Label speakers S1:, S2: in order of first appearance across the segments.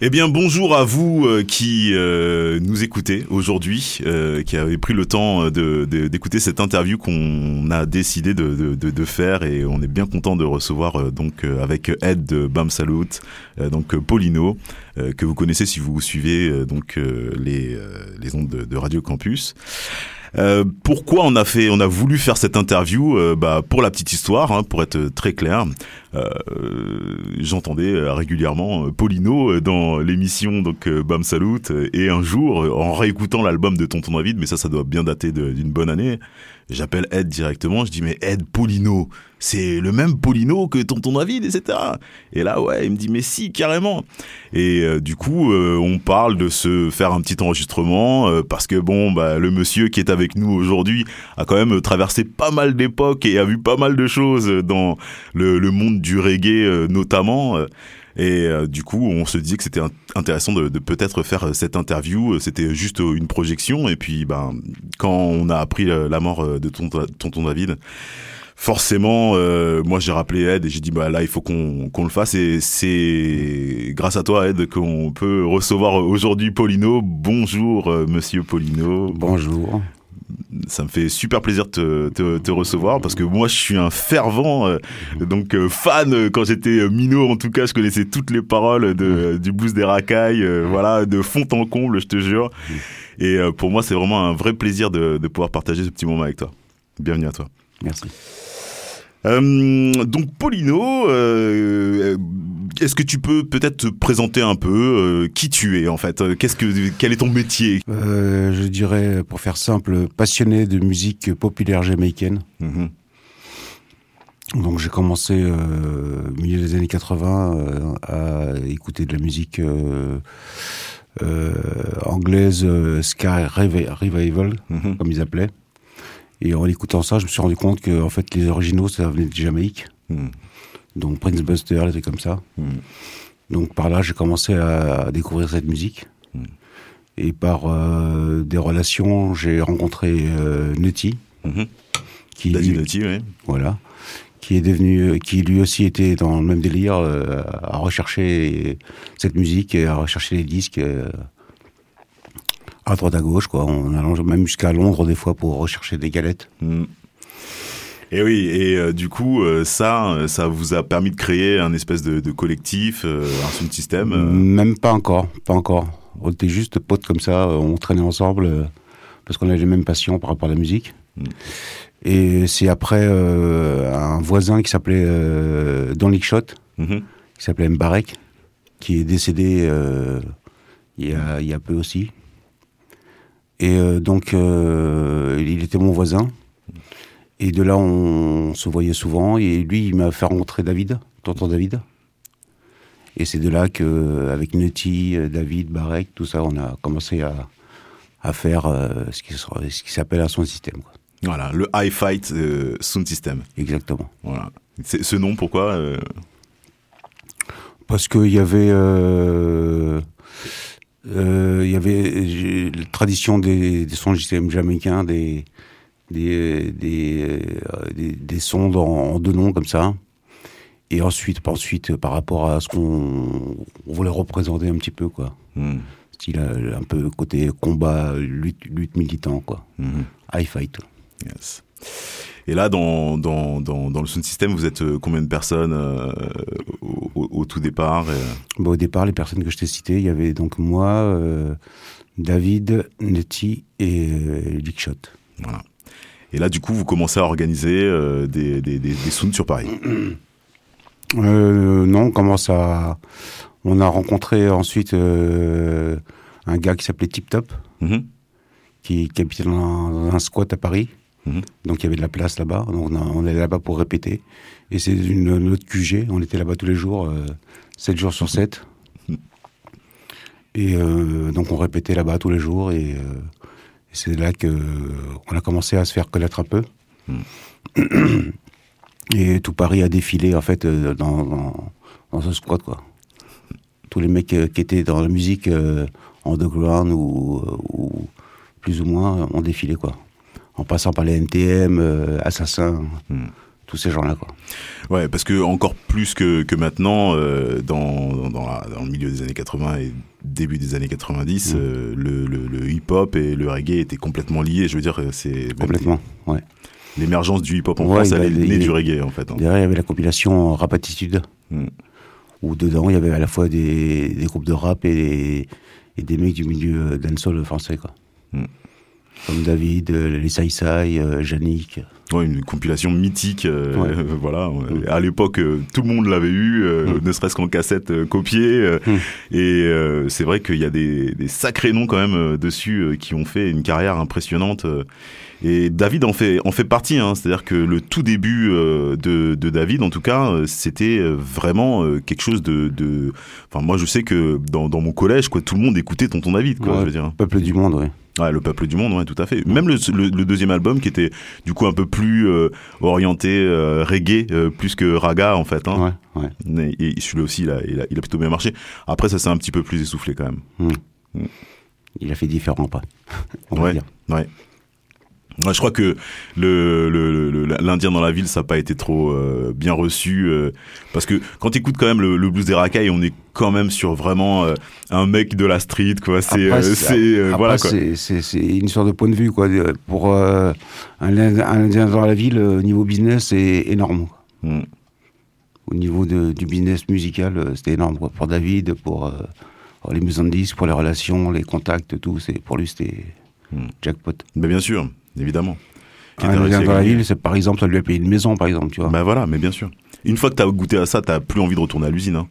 S1: Eh bien, bonjour à vous euh, qui euh, nous écoutez aujourd'hui, euh, qui avez pris le temps de, d'écouter cette interview qu'on a décidé de, de, de, faire et on est bien content de recevoir donc avec Ed de Bam Salut, donc Paulino, que vous connaissez si vous suivez donc les, les ondes de, Radio Campus. Pourquoi on a fait, on a voulu faire cette interview bah, Pour la petite histoire, hein, pour être très clair, j'entendais régulièrement Paulino dans l'émission donc Bam Salut et un jour, en réécoutant l'album de Tonton David, mais ça, ça doit bien dater d'une bonne année, J'appelle Ed directement, je dis mais Ed Polino, c'est le même Polino que tonton David, etc. Et là ouais, il me dit mais si carrément. Et euh, du coup, euh, on parle de se faire un petit enregistrement euh, parce que bon, bah le monsieur qui est avec nous aujourd'hui a quand même traversé pas mal d'époques et a vu pas mal de choses dans le monde du reggae notamment. Et euh, du coup, on se dit que c'était intéressant de, peut-être faire euh, cette interview. C'était juste euh, une projection. Et puis, ben, quand on a appris la mort de tonton, tonton David, forcément, moi j'ai rappelé Ed et j'ai dit bah là il faut qu'on qu'on le fasse et c'est grâce à toi Ed qu'on peut recevoir aujourd'hui Paulino. Bonjour Monsieur Paulino.
S2: Bonjour
S1: ça me fait super plaisir de te, te, recevoir parce que moi je suis un fervent euh, donc euh, fan euh, quand j'étais minot en tout cas je connaissais toutes les paroles de, du blues des racailles voilà de fond en comble je te jure. Et pour moi c'est vraiment un vrai plaisir de, de pouvoir partager ce petit moment avec toi. Bienvenue à toi.
S2: Merci.
S1: Donc Paulino, est-ce que tu peux peut-être te présenter un peu euh, qui tu es en fait? Qu'est-ce que quel est ton métier?
S2: Je dirais, pour faire simple, passionné de musique populaire jamaïcaine. Mm-hmm. Donc j'ai commencé au milieu des années 80 à écouter de la musique anglaise, Sky Revival, mm-hmm. comme ils appelaient. Et en écoutant ça, je me suis rendu compte que en fait, les originaux, ça venait de Jamaïque. Hmm. Donc Prince Buster, des trucs comme ça. Hmm. Donc par là, j'ai commencé à, découvrir cette musique. Hmm. Et par euh, des relations, j'ai rencontré euh, Nutty.
S1: Qui, Nutty, oui.
S2: Voilà. Qui est devenu, qui lui aussi était dans le même délire, euh, à rechercher cette musique et à rechercher les disques à droite à gauche, quoi. Même jusqu'à Londres des fois pour rechercher des galettes.
S1: Hmm. Et oui, et euh, du coup, euh, ça, euh, ça vous a permis de créer un espèce de, collectif, un sound système
S2: Même pas encore, pas encore. On était juste potes comme ça, on traînait ensemble parce qu'on avait les mêmes passions par rapport à la musique. Hmm. Et c'est après un voisin qui s'appelait Don Lickshot, mm-hmm. qui s'appelait Mbarek, qui est décédé il y, a, il y a peu aussi. Et donc, il était mon voisin. Et de là, on, se voyait souvent. Et lui, il m'a fait rencontrer David, tonton David. Et c'est de là que, avec Nutty, David, Barek, tout ça, on a commencé à, à faire euh, ce qui, ce qui s'appelle un sound system. Quoi.
S1: Voilà, le High Fight Sound System.
S2: Exactement.
S1: Voilà. Ce nom, pourquoi
S2: Parce qu'il y avait euh, il y avait la tradition des, des sons jamaïcains, des, des, des, euh, des, des sons en deux noms comme ça. Et ensuite, ensuite par rapport à ce qu'on voulait représenter un petit peu, quoi. Hmm. Style euh, un peu côté combat, lutte, lutte militant, quoi. Hmm. High fight.
S1: Yes. Et là, dans, dans, dans, dans le sound system, vous êtes euh, combien de personnes euh, au, au, tout départ
S2: bah, Au départ, les personnes que je t'ai citées, il y avait donc moi, euh, David, Netty et euh, Shot.
S1: Voilà. Et là, du coup, vous commencez à organiser des, des, des, des sounds sur Paris
S2: Non, on commence à... On a rencontré ensuite un gars qui s'appelait Tip Top, mm-hmm. qui, qui habitait dans un squat à Paris. Mhm. Donc il y avait de la place là-bas. On, on allait là-bas pour répéter. Et c'est une, autre QG. On était là-bas tous les jours, 7 euh, jours sur 7. Et euh, donc on répétait là-bas tous les jours. Et, euh, c'est là que on a commencé à se faire connaître un peu. Mhm. Et tout Paris a défilé en fait dans, dans, ce squat quoi. Tous les mecs qui étaient dans la musique underground ou, ou plus ou moins ont défilé quoi en passant par les NTM, euh, Assassin, hmm. tous ces gens-là, quoi.
S1: Ouais, parce que encore plus que, que maintenant, euh, dans, dans, la- dans le milieu des années 80 et début des années 90,
S2: Mm.
S1: euh, le, le, le hip-hop et le reggae étaient complètement liés. Je veux dire, c'est même
S2: Complètement, ouais.
S1: l'émergence du hip-hop en
S2: Ouais,
S1: France, elle
S2: a-
S1: est née du reggae en fait. hein.
S2: Derrière, il y avait la compilation Rap Attitude,
S1: Mm.
S2: où dedans, il y avait à la fois des, des groupes de rap et des, et des mecs du milieu dancehall français, quoi.
S1: Mm.
S2: Comme David, euh, les Sai Sai, euh, Yannick.
S1: Ouais, une compilation mythique, euh,
S2: Ouais.
S1: euh, voilà.
S2: Mm.
S1: À l'époque, euh, tout le monde l'avait eu,
S2: Mm.
S1: ne serait-ce qu'en cassette copiée.
S2: Mm.
S1: Et c'est vrai qu'il y a des, des sacrés noms quand même dessus qui ont fait une carrière impressionnante. Et David en fait en fait partie. Hein, C'est-à-dire que le tout début de, de David, en tout cas, c'était vraiment quelque chose de, de. Enfin, moi, je sais que dans, dans mon collège, quoi, tout le monde écoutait Tonton David, quoi.
S2: Ouais.
S1: Je veux dire.
S2: Peuple du monde, ouais.
S1: Ouais, le peuple du monde, ouais, tout à fait. Même le, le- le deuxième album qui était du coup un peu plus euh, orienté euh, reggae, euh, plus que raga en fait. Hein.
S2: Ouais, ouais.
S1: Mais- Et, celui-là aussi, il a, il, a, il a plutôt bien marché. Après, ça s'est un petit peu plus essoufflé quand même.
S2: Il a fait différent, pas. On va
S1: Ouais.
S2: dire.
S1: Ouais. Ouais, je crois que le le- le- l'Indien dans la ville, ça n'a pas été trop euh, bien reçu euh, parce que quand tu écoutes quand même le, blues des racailles, on est quand même sur vraiment euh, un mec de la street, quoi. C'est
S2: Après, c'est-
S1: c'est
S2: Après,
S1: voilà quoi.
S2: c'est- c'est c'est une histoire de point de vue, quoi. Pour un, Ind- un Indien dans la ville, au niveau business, c'est énorme.
S1: Mm.
S2: Au niveau de- du business musical, c'était énorme. Quoi. Pour David, pour, pour les maisons de disques, pour les relations, les contacts, tout. c'est Pour lui, c'était
S1: Hmm.
S2: jackpot.
S1: Mais bien sûr, évidemment.
S2: Un Indien dans la ville, c'est par exemple, ça lui a payé une maison, par exemple, tu vois.
S1: Bah voilà, mais bien sûr. Une fois que t'as goûté à ça, t'as plus envie de retourner à l'usine. Hein.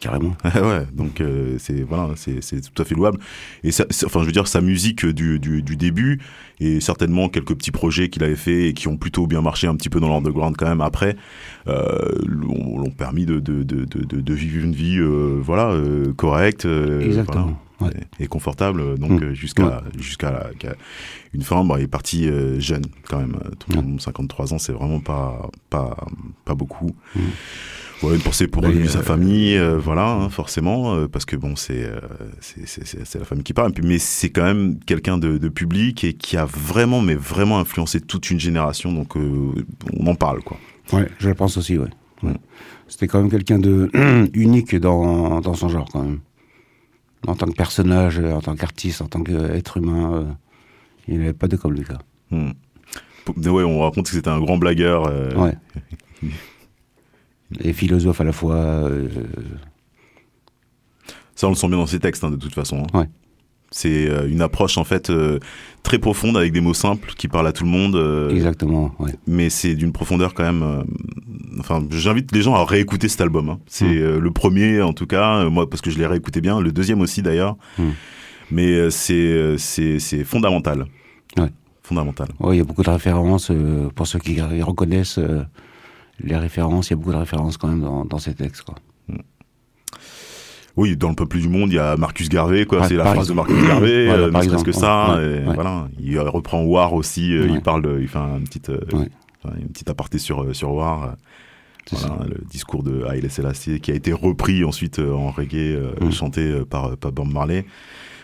S2: Carrément.
S1: ouais, donc euh, c'est voilà, c'est tout à fait louable. Et ça, enfin, je veux dire, sa musique du, du, du début et certainement quelques petits projets qu'il avait fait et qui ont plutôt bien marché un petit peu dans l'underground quand même après, euh, l'ont permis de, de, de, de, de vivre une vie euh, voilà correcte.
S2: Exactement.
S1: voilà,
S2: ouais.
S1: et, et confortable donc
S2: Mm.
S1: euh, jusqu'à jusqu'à la- qu'à une fin bon, il est parti euh, jeune quand même tout le monde 53 ans c'est vraiment pas pas pas beaucoup
S2: Mm.
S1: Ouais, une pensée pour
S2: Bah,
S1: lui,
S2: euh,
S1: sa famille, euh, voilà, hein, forcément, euh, parce que bon, c'est euh, c'est la famille qui parle. Mais c'est quand même quelqu'un de, de public et qui a vraiment, mais vraiment influencé toute une génération. Donc, euh, on en parle, quoi.
S2: Ouais, je le pense aussi, ouais. Ouais.
S1: Mm.
S2: C'était quand même quelqu'un de unique dans, dans son genre, quand même. En tant que personnage, euh, en tant qu'artiste, en tant qu'être humain, euh, il n'y avait pas de comme quoi.
S1: Hmm. Ouais, on raconte que c'était un grand blagueur. euh,
S2: Ouais. Et philosophe à la fois. euh,
S1: Ça, on le sent bien dans ses textes, hein, de toute façon. hein.
S2: Ouais.
S1: C'est euh, une approche en fait euh, très profonde avec des mots simples qui parlent à tout le monde. euh,
S2: exactement, ouais.
S1: mais c'est d'une profondeur quand même. enfin, j'invite les gens à réécouter cet album. hein. C'est
S2: Mm.
S1: euh, le premier, en tout cas, moi parce que je l'ai réécouté bien. Le deuxième aussi d'ailleurs.
S2: Mm.
S1: Mais c'est c'est fondamental.
S2: Ouais.
S1: Fondamental.
S2: Ouais, il y a beaucoup de références, pour ceux qui reconnaissent les références, il y a beaucoup de références quand même dans, dans ces textes, quoi.
S1: Oui, dans le peuple du monde, il y a Marcus Garvey, quoi.
S2: Ouais,
S1: c'est la phrase de. Marcus Garvey,
S2: Voilà,
S1: euh,
S2: par
S1: que ça.
S2: ouais,
S1: et
S2: ouais.
S1: Voilà, il reprend War aussi. euh. Il parle, de, il fait une petite, euh, une petite aparté sur euh, sur War. euh, Voilà, le discours de Haile Selassie qui a été repris ensuite euh, en reggae, euh, chanté euh, par, par Bob Marley.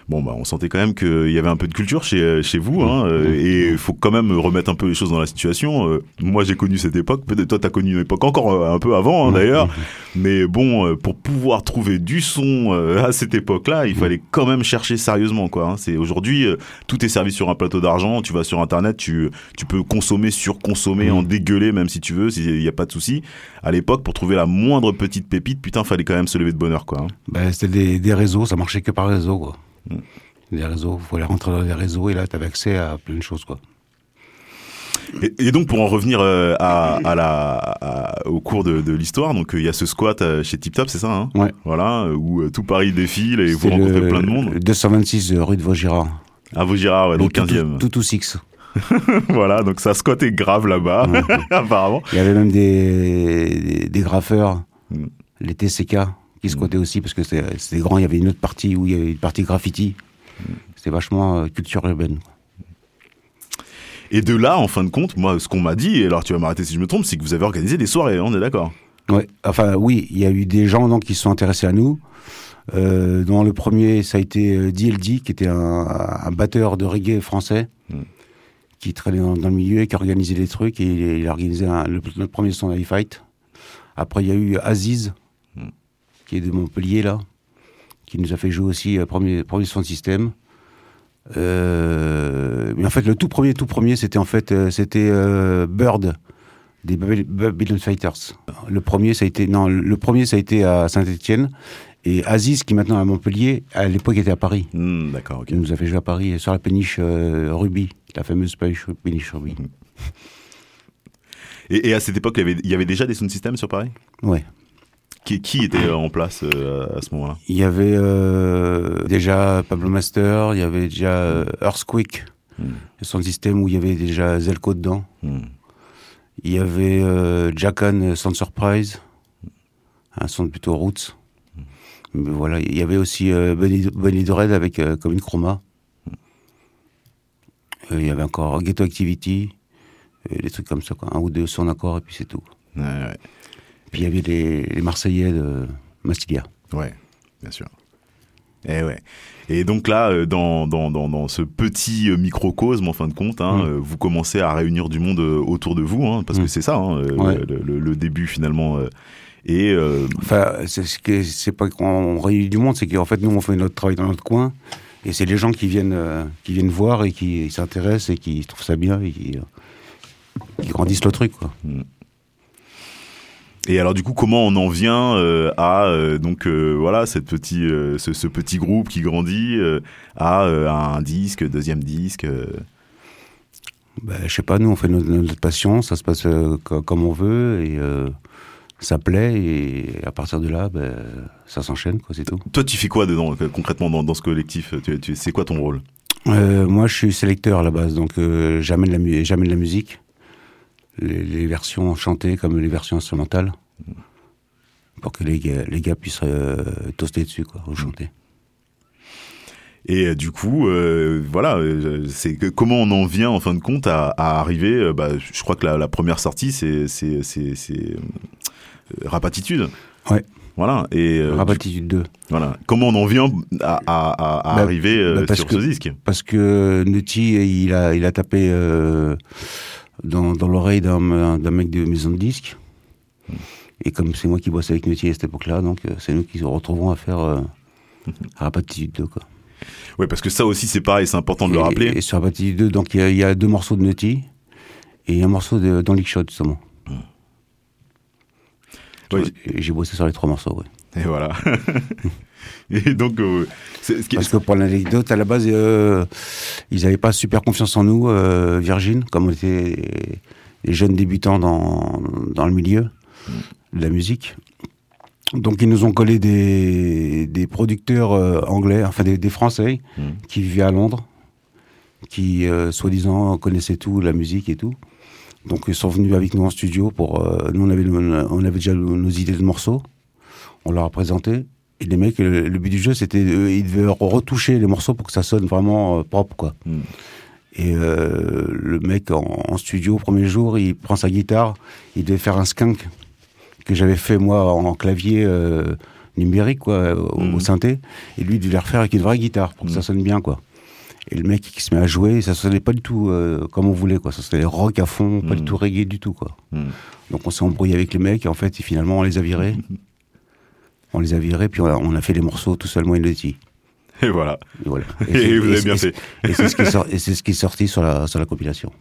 S1: Bon, bah, on sentait quand même qu'il y avait un peu de culture chez, chez vous, hein, euh,
S2: Mm.
S1: et il faut quand même remettre un peu les choses dans la situation. Euh, moi, j'ai connu cette époque, peut-être toi, t'as connu une époque encore euh, un peu avant, hein, d'ailleurs, mais bon, euh, pour pouvoir trouver du son euh, à cette époque-là, il
S2: Mm.
S1: fallait quand même chercher sérieusement, quoi. hein. C'est aujourd'hui, euh, tout est servi sur un plateau d'argent. Tu vas sur Internet, tu, tu peux consommer, surconsommer,
S2: Mm.
S1: en dégueuler, même si tu veux, il n'y a pas de souci. À l'époque, pour trouver la moindre petite pépite, putain, fallait quand même se lever de bonheur, quoi. hein.
S2: Ben, c'était des, des réseaux, ça marchait que par réseau, quoi. Des réseaux, il fallait rentrer dans les réseaux et là, tu avais accès à plein de choses, quoi.
S1: Et, donc pour en revenir euh, à, à la, à- au cours de, de l'histoire, donc euh, il y a ce squat euh, chez Tip Top, c'est ça, hein?
S2: Ouais.
S1: Voilà, où tout Paris défile et vous rencontrez
S2: le-
S1: plein de monde.
S2: le 226 rue de Vaugirard.
S1: À Vaugirard, ouais, le 15e.
S2: Tout, tout, tout six.
S1: voilà, donc ça squattait grave là-bas,
S2: Ouais.
S1: apparemment.
S2: Il y avait même des, des, des graffeurs,
S1: Mm.
S2: les TCK, qui squattaient aussi, parce que c'était grand. Il y avait une autre partie où il y avait une partie graffiti. C'était vachement euh, culture urbaine.
S1: Et de là, en fin de compte, moi, ce qu'on m'a dit, et alors tu vas m'arrêter si je me trompe, c'est que vous avez organisé des soirées, on est d'accord?
S2: Ouais, enfin oui, il y a eu des gens donc, qui se sont intéressés à nous. Euh, dans le premier, ça a été euh, DLD, qui était un, un batteur de reggae français,
S1: Mm.
S2: qui traînait dans, le milieu et qui organisait des trucs. Et il, a organisé le, notre premier son Live Fight. Après, il y a eu Aziz, hmm. Qui est de Montpellier, là, qui nous a fait jouer aussi euh, premier, premier son système. Euh, mais en fait, le tout premier, tout premier, c'était en fait, euh, c'était Bird des Babylon Fighters. Le premier, ça a été, non, le premier, ça a été à Saint-Etienne. Et Aziz, qui est maintenant à Montpellier, à l'époque était à Paris.
S1: Hmm, d'accord, ok.
S2: Il nous a fait jouer à Paris, sur la péniche Ruby, la fameuse péniche Ruby.
S1: Et, à cette époque, il y, avait, il y avait déjà des sound systems sur Paris?
S2: Ouais.
S1: Qui, était en place euh, à ce moment-là?
S2: Il y avait euh, déjà Pablo Master, il y avait déjà euh, Earthquake, hmm. son système où il y avait déjà Zelko dedans. Hmm. Il y avait Jackan Sound Surprise, un son plutôt roots. Hmm. Mais voilà, il y avait aussi Benny, Benny Dread avec comme une chroma. il y avait encore Ghetto Activity, des trucs comme ça, quoi. un ou deux sons d'accord et puis c'est tout.
S1: Ouais, ouais.
S2: Puis il y avait les, Marseillais de Mastilia.
S1: Ouais, bien sûr. Et eh ouais. Et donc là, euh, dans, dans, dans, ce petit euh, microcosme, en fin de compte, hein, mm. euh, vous commencez à réunir du monde autour de vous, hein, parce que mm. c'est ça, hein, le, début finalement. et
S2: enfin, c'est ce c'est pas qu'on réunit du monde, c'est qu'en fait nous on fait notre travail dans notre coin, et c'est les gens qui viennent qui viennent voir et qui s'intéressent et qui trouvent ça bien et qui, grandissent le truc, quoi. Mm.
S1: Et alors du coup, comment on en vient euh, à euh, donc euh, voilà cette petit, ce, petit groupe qui grandit à, un disque, deuxième disque.
S2: Ben, je sais pas, nous on fait notre, passion, ça se passe comme on veut et ça plaît et à partir de là, ben, ça s'enchaîne quoi, c'est tout.
S1: Toi, tu fais quoi dedans concrètement dans, ce collectif tu, C'est quoi ton rôle?
S2: Moi, je suis sélecteur à la base, donc j'amène la, j'amène la musique les, versions chantées comme les versions instrumentales, pour que les gars, les gars puissent euh, toaster dessus, quoi, ou chanter.
S1: Et euh, du coup, euh, voilà, c'est comment on en vient en fin de compte à, arriver. bah, je crois que la, première sortie, c'est c'est c'est Rapatitude.
S2: Ouais.
S1: Voilà. Et
S2: Rapatitude 2.
S1: Voilà. Comment on en vient à, à, bah, arriver bah, sur ce disque?
S2: Parce que Nutty, il a il a tapé dans, dans l'oreille d'un mec de maison de disques. Et comme c'est moi qui bosse avec Métier à cette époque-là, donc euh, c'est nous qui se retrouvons à faire euh, Rapatitude 2. Quoi.
S1: Oui, parce que ça aussi c'est pareil, c'est important de le rappeler.
S2: Et sur Rapatitude 2, donc il y, a deux morceaux de Nutty et un morceau de, dans Shot, justement. J'ai bossé sur les trois morceaux, oui.
S1: Et voilà. Et donc, euh,
S2: parce que pour l'anecdote, à la base, euh, ils n'avaient pas super confiance en nous, euh, Virgin, comme on était les jeunes débutants dans, dans le milieu de la musique. Donc ils nous ont collé des, des producteurs anglais, enfin des, des Français, mm. qui vivaient à Londres, qui soi-disant connaissaient tout, la musique et tout. Donc ils sont venus avec nous en studio pour... nous on avait, on avait déjà nos idées de morceaux, on leur a présenté, et les mecs, le, but du jeu, c'était euh, ils devaient retoucher les morceaux pour que ça sonne vraiment euh, propre, quoi. Hmm. Et euh, le mec en, studio, premier jour, il prend sa guitare, il devait faire un skunk que j'avais fait moi en, clavier numérique, quoi, au, hmm. synthé. Et lui, il devait refaire avec une vraie guitare pour que ça hmm. sonne bien, quoi. Et le mec qui se met à jouer, ça sonnait pas du tout comme on voulait, quoi. Ça sonnait rock à fond, pas du tout reggae du tout, quoi. Donc on s'est embrouillé avec les mecs et en fait, finalement, on les a virés. on les a virés, puis on a, fait les morceaux tout seul, moi et
S1: Et voilà.
S2: Et, voilà.
S1: et, vous avez bien fait.
S2: Et c'est ce, ce, qui est sorti sur la, sur la compilation.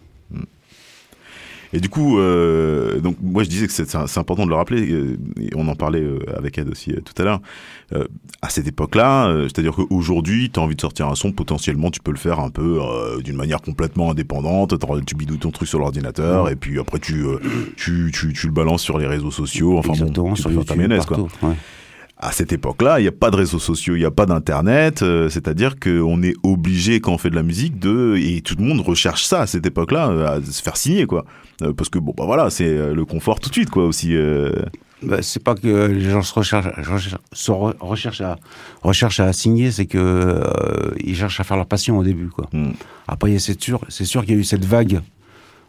S1: Et du coup, euh, donc moi je disais que c'est important de le rappeler, euh, et on en parlait euh, avec Ed aussi tout à l'heure. à cette époque-là, c'est-à-dire qu'aujourd'hui, tu as envie de sortir un son, potentiellement tu peux le faire un peu d'une manière complètement indépendante, tu bidouilles ton truc sur l'ordinateur, et puis après tu, tu, tu, tu, le balances sur les réseaux sociaux, enfin
S2: Exactement,
S1: bon,
S2: sur YouTube, ta mayonnaise, quoi. Ouais
S1: à cette époque-là, il n'y a pas de réseaux sociaux, il n'y a pas d'internet, euh, c'est-à-dire qu'on est obligé quand on fait de la musique de et tout le monde recherche ça à cette époque-là, euh, à se faire signer quoi, euh, parce que bon bah voilà, c'est le confort tout de suite quoi aussi.
S2: Bah, c'est pas que les gens se recherchent, recherchent, à recherchent à signer, c'est que ils cherchent à faire leur passion au début quoi. Hmm. Après c'est sûr, c'est sûr qu'il y a eu cette vague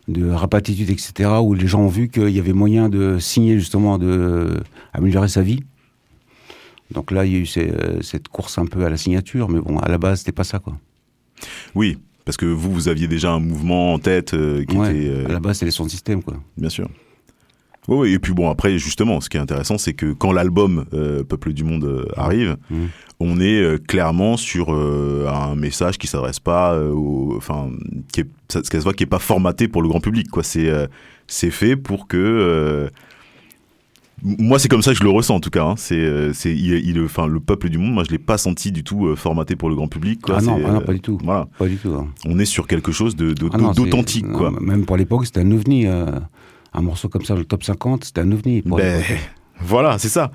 S2: de rapatitude etc où les gens ont vu qu'il y avait moyen de signer justement de améliorer sa vie donc là, il y a eu euh, cette course un peu à la signature, mais bon, à la base, c'était pas ça, quoi.
S1: Oui, Parce que vous, vous aviez déjà un mouvement en tête euh, qui
S2: Ouais,
S1: était. euh,
S2: À la base, c'est les sons de système, quoi.
S1: Bien sûr. Oui, et puis bon, après, justement, ce qui est intéressant, c'est que quand l'album euh, Peuple du Monde arrive,
S2: Mhm.
S1: on est clairement sur un message qui s'adresse pas au. Enfin, qui est, ça, ça se voit qui est pas formaté pour le grand public, quoi. C'est c'est fait pour que. Euh, moi, c'est comme ça que je le ressens en tout cas. hein. C'est, euh, c'est, il, il- enfin, le peuple du monde. Moi, je l'ai pas senti du tout euh, formaté pour le grand public. Quoi.
S2: Ah non, ah non,
S1: euh,
S2: pas du tout.
S1: Voilà,
S2: Pas du tout. hein.
S1: on est sur quelque chose de, de-
S2: Ah non,
S1: d'authentique, quoi.
S2: Même pour l'époque, c'était un ovni. euh, un morceau comme ça, le top 50, c'était un ovni. Pour
S1: Ben, voilà, c'est ça.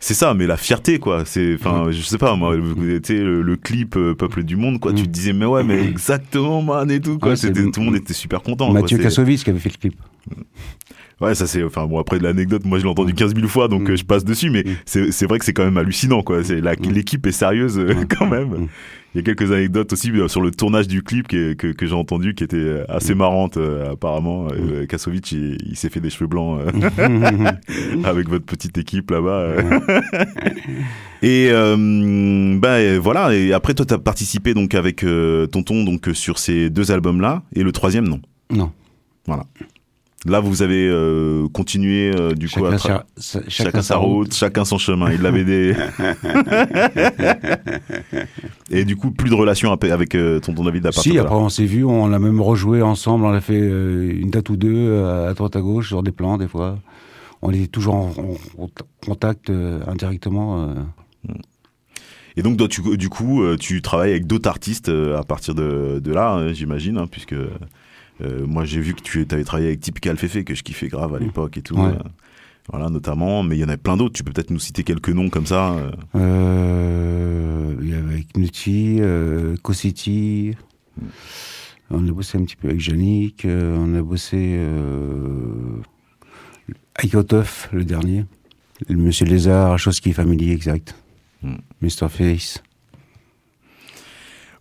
S1: C'est ça, mais la fierté, quoi. C'est, enfin, je sais pas, moi, tu sais, le, le clip euh, Peuple du Monde, quoi. Tu te disais, mais ouais, mais exactement, man, et tout, quoi.
S2: C'est-
S1: C'était, tout le monde était super content. quoi.
S2: Mathieu Kassovitz qui avait fait le clip.
S1: Ouais, ça c'est, enfin, bon, après de l'anecdote, moi je l'ai entendu 15 000 fois, donc
S2: Mm.
S1: euh, je passe dessus, mais
S2: Mm.
S1: c'est, c'est vrai que c'est quand même hallucinant, quoi. C'est la,
S2: Mm.
S1: l'équipe est sérieuse,
S2: Mm.
S1: quand même.
S2: Mm.
S1: Il y a quelques anecdotes aussi euh, sur le tournage du clip que, que, que j'ai entendu qui étaient euh, assez
S2: Mm.
S1: marrantes, euh, apparemment. Euh, Kassovitch, il, il s'est fait des cheveux blancs euh, avec votre petite équipe là-bas. et et voilà. Et après, toi, t'as participé donc avec Tonton donc sur ces deux albums-là, et le troisième non?
S2: non.
S1: Là, vous avez euh, continué euh, du coup à
S2: sa, sa-
S1: chacun, sa route, chacun son chemin. Il avait des et du coup plus de relation avec euh, Tonton David à
S2: Si, après on s'est vu, on a même rejoué ensemble, on a fait euh, une date ou deux à droite à gauche sur des plans des fois. On était toujours en, en- en contact indirectement.
S1: Et donc toi, tu- du coup, tu travailles avec d'autres artistes à partir de, de là, hein, j'imagine, hein, puisque euh, moi j'ai vu que tu avais travaillé avec Typical Fefe que je kiffais grave à l'époque et tout.
S2: Ouais.
S1: euh, voilà, notamment, mais il y en a plein d'autres. Tu peux peut-être nous citer quelques noms comme ça. euh.
S2: Euh, il y avait avec Nutty, euh, City. On a bossé un petit peu avec Yannick. on a bossé avec Otof, le dernier. Le Monsieur Lézard, chose qui est familier, exact.
S1: Hmm.
S2: Mr. Face.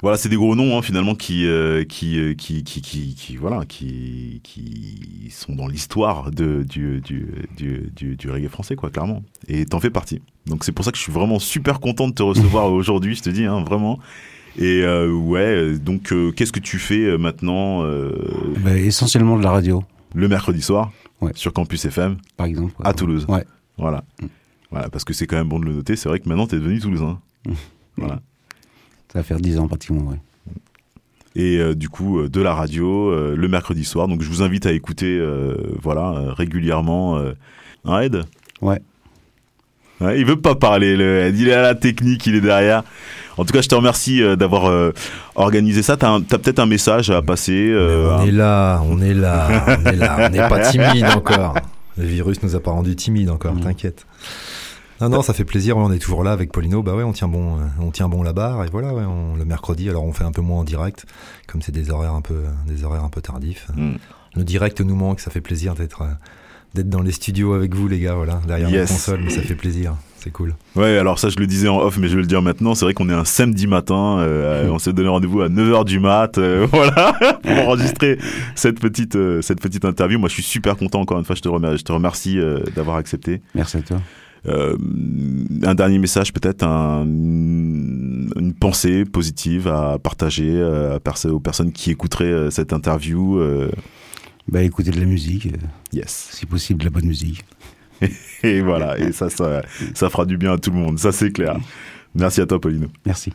S1: Voilà, c'est des gros noms hein, finalement qui, euh, qui, euh, qui, qui, qui, qui, voilà, qui, qui sont dans l'histoire de du, du, du, du, du reggae français, quoi, clairement. Et t'en fais partie. Donc c'est pour ça que je suis vraiment super content de te recevoir aujourd'hui, je te dis, hein, vraiment. Et euh, ouais, donc euh, qu'est-ce que tu fais maintenant
S2: Ben, essentiellement de la radio,
S1: le mercredi soir
S2: Ouais.
S1: sur Campus FM
S2: par exemple.
S1: à Toulouse
S2: Ouais.
S1: Voilà.
S2: Mm.
S1: Voilà, parce que c'est quand même bon de le noter. C'est vrai que maintenant t'es devenu toulousain. Voilà.
S2: Ça va faire 10 ans pratiquement, ouais.
S1: et euh, du coup euh, de la radio euh, le mercredi soir. Donc je vous invite à écouter euh, voilà euh, régulièrement euh, un Ed.
S2: Ouais.
S1: Ouais, il veut pas parler le Ed, il est à la technique, il est derrière. En tout cas, je te remercie euh, d'avoir euh, organisé ça. T'as, t'as peut-être un message à passer. euh,
S3: on est là, on est là, on est là, on n'est pas timide encore. Le virus nous a pas rendu timide encore, t'inquiète. Non, non, ça fait plaisir. on est toujours là avec Paulino. Bah ouais, on tient bon, euh, on tient bon la barre. Et voilà, ouais, on- le mercredi, alors on fait un peu moins en direct, comme c'est des horaires un peu, des horaires un peu tardifs.
S1: Mm.
S3: Le direct nous manque, ça fait plaisir d'être, euh, d'être dans les studios avec vous, les gars. Voilà, derrière la
S1: Yes.
S3: console, mais ça fait plaisir. C'est cool.
S1: Ouais, alors ça, je le disais en off, mais je vais le dire maintenant. C'est vrai qu'on est un samedi matin. euh, on s'est donné rendez-vous à 9h du mat. euh, voilà, pour enregistrer cette petite, euh, cette petite interview. Moi, je suis super content. Encore une fois, je te remercie, je te remercie euh, d'avoir accepté.
S2: Merci à toi.
S1: Euh, un dernier message, peut-être, un- une pensée positive à partager euh, à aux personnes qui écouteraient euh, cette interview.
S2: Bah, écoutez de la musique,
S1: yes.
S2: si possible de la bonne musique.
S1: Et voilà, et ça, ça, ça fera du bien à tout le monde. Ça, c'est clair. Merci à toi, Paulino.
S2: Merci.